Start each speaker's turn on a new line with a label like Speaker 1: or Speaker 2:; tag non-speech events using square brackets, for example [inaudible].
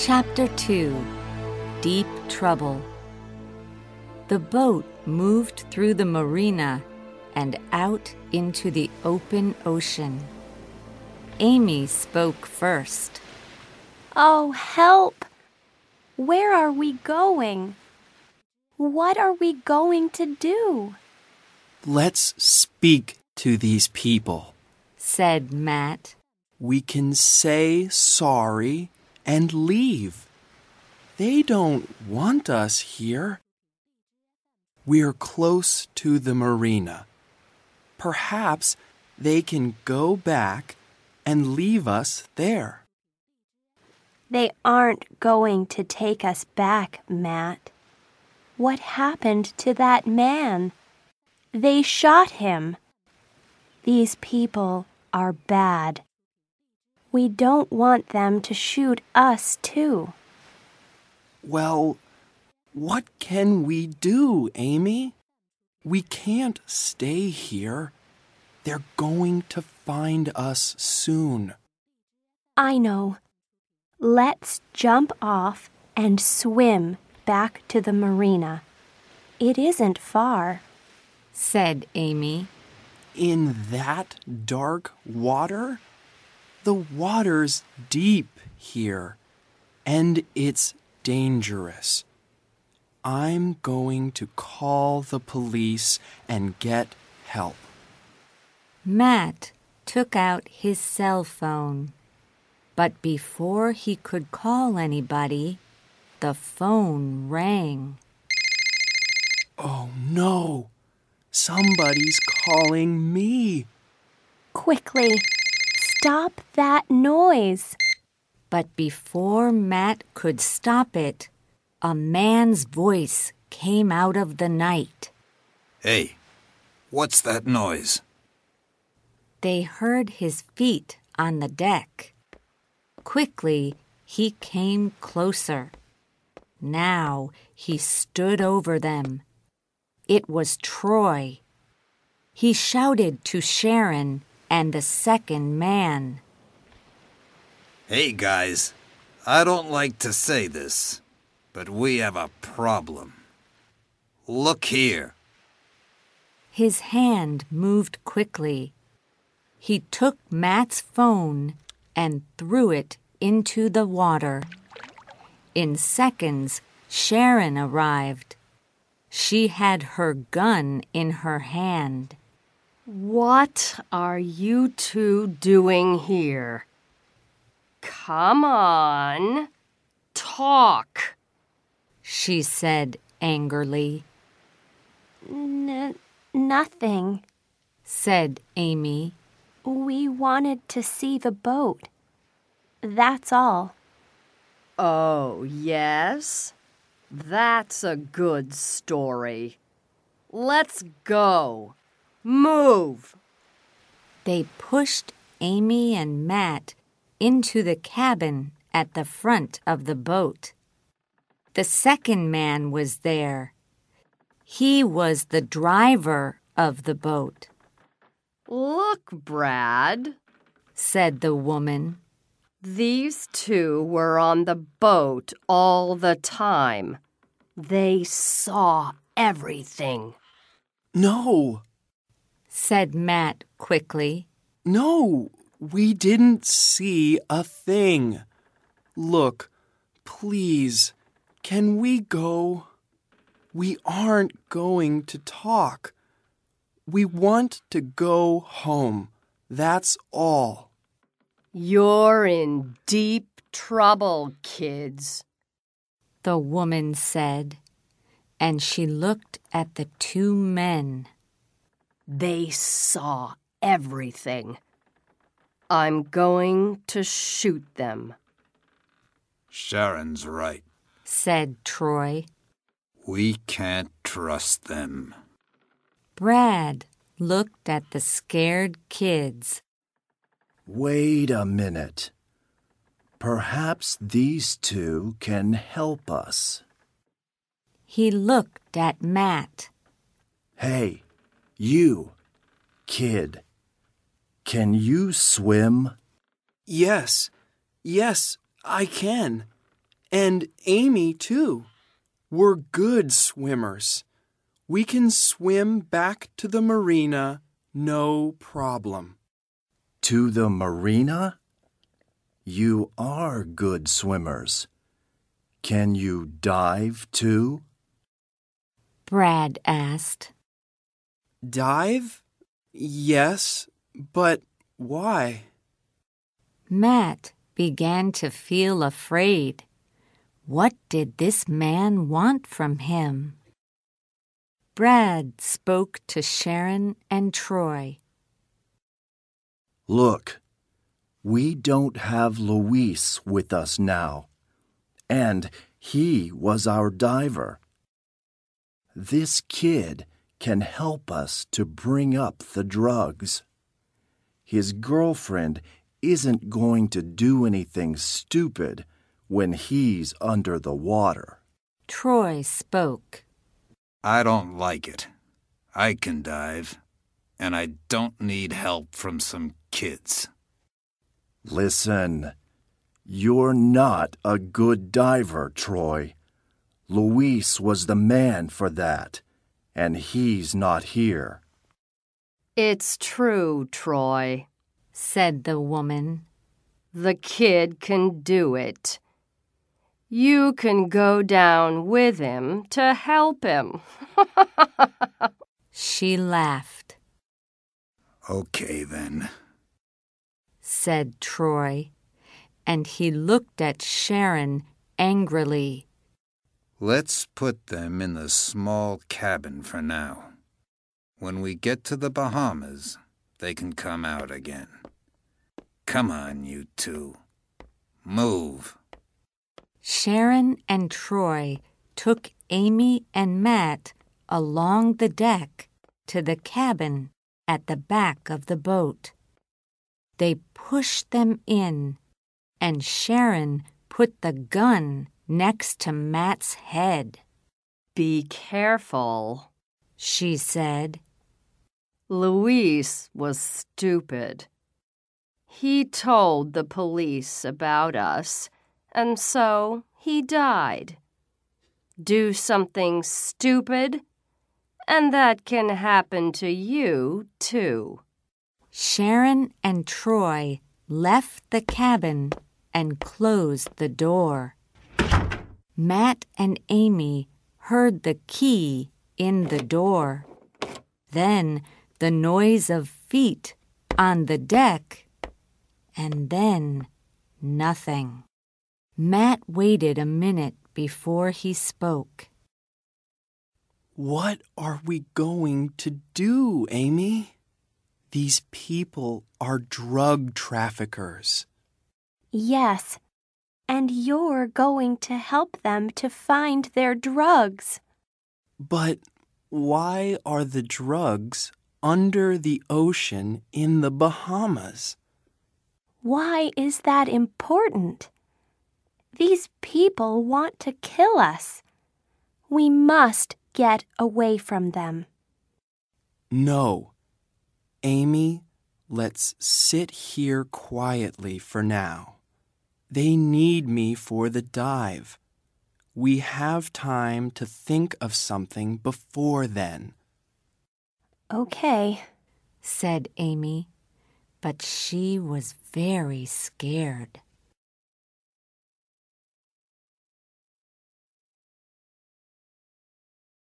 Speaker 1: Chapter 2 Deep Trouble The boat moved through the marina and out into the open ocean. Amy spoke first.
Speaker 2: Oh, help! Where are we going? What are we going to do?
Speaker 3: Let's speak to these people.
Speaker 1: said Matt.
Speaker 3: We can say sorry and leave. They don't want us here. We're close to the marina. Perhaps they can go back and leave us there.
Speaker 2: They aren't going to take us back, Matt. What happened to that man? They shot him. These people are bad. We don't want them to shoot us, too.
Speaker 3: Well, what can we do, Amy? We can't stay here. They're going to find us soon.
Speaker 2: I know. Let's jump off and swim back to the marina. It isn't far.
Speaker 1: said Amy.
Speaker 3: In that dark water? The water's deep here, and it's dangerous. I'm going to call the police and get help.
Speaker 1: Matt took out his cell phone. But before he could call anybody, the phone rang.
Speaker 3: Oh no! Somebody's calling me.
Speaker 2: Quickly, stop that noise.
Speaker 1: But before Matt could stop it, a man's voice came out of the night.
Speaker 4: Hey, what's that noise?
Speaker 1: They heard his feet on the deck. Quickly, he came closer. Now he stood over them. It was Troy. He shouted to Sharon and the second man.
Speaker 4: Hey, guys. I don't like to say this, but we have a problem. Look here.
Speaker 1: His hand moved quickly. He took Matt's phone and threw it into the water. In seconds, Sharon arrived. She had her gun in her hand.
Speaker 5: What are you two doing here? Come on, talk.
Speaker 1: She said angrily,
Speaker 2: N- nothing.
Speaker 1: said Amy.
Speaker 2: We wanted to see the boat. That's all.
Speaker 5: Oh, yes? That's a good story. Let's go. Move.
Speaker 1: They pushed Amy and Matt into the cabin at the front of the boat. The second man was there. He was the driver of the boat,
Speaker 5: Look, Brad.
Speaker 1: said the woman.
Speaker 5: These two were on the boat all the time. They saw everything.
Speaker 3: No,
Speaker 1: said Matt quickly.
Speaker 3: no, we didn't see a thing. Look, please, can we go? We aren't going to talk. We want to go home. That's all.
Speaker 5: You're in deep trouble, kids.
Speaker 1: the woman said, and she looked at the two men.
Speaker 5: They saw everything. I'm going to shoot them.
Speaker 4: Sharon's right.
Speaker 1: said Troy.
Speaker 4: We can't trust them.
Speaker 1: Brad looked at the scared kids.
Speaker 6: Wait a minute. Perhaps these two can help us.
Speaker 1: He looked at Matt.
Speaker 6: Hey, you, kid. Can you swim?
Speaker 3: Yes, yes, I can. And Amy, too. We're good swimmers. We can swim back to the marina no problem.
Speaker 6: To the marina? You are good swimmers. Can you dive too?
Speaker 1: Brad asked.
Speaker 3: Dive? Yes, but why?
Speaker 1: Matt began to feel afraid. What did this man want from him? Brad spoke to Sharon and Troy.
Speaker 6: Look, we don't have Luis with us now, and he was our diver. This kid can help us to bring up the drugs. His girlfriend isn't going to do anything stupid when he's under the water.
Speaker 1: Troy spoke.
Speaker 4: I don't like it. I can dive, and I don't need help from some kids.
Speaker 6: Listen, you're not a good diver, Troy. Luis was the man for that, and he's not here.
Speaker 5: It's true, Troy.
Speaker 1: said the woman.
Speaker 5: The kid can do it. You can go down with him to help him. [laughs]
Speaker 1: She laughed,
Speaker 4: Okay, then.
Speaker 1: said Troy, and he looked at Sharon angrily.
Speaker 4: Let's put them in the small cabin for now. When we get to the Bahamas, they can come out again. Come on, you two. Move.
Speaker 1: Sharon and Troy took Amy and Matt along the deck to the cabin at the back of the boat. They pushed them in, and Sharon put the gun next to Matt's head.
Speaker 5: Be careful.
Speaker 1: She said,
Speaker 5: Luis was stupid. He told the police about us, and so he died. Do something stupid, and that can happen to you, too.
Speaker 1: Sharon and Troy left the cabin and closed the door. Matt and Amy heard the key in the door. Then the noise of feet on the deck. And then nothing. Matt waited a minute before he spoke.
Speaker 3: What are we going to do, Amy? These people are drug traffickers.
Speaker 2: Yes, and you're going to help them to find their drugs.
Speaker 3: But why are the drugs under the ocean in the Bahamas?
Speaker 2: Why is that important? These people want to kill us. We must get away from them.
Speaker 3: No. Amy, let's sit here quietly for now. They need me for the dive. We have time to think of something before then.
Speaker 2: Okay.
Speaker 1: said Amy, but she was very scared.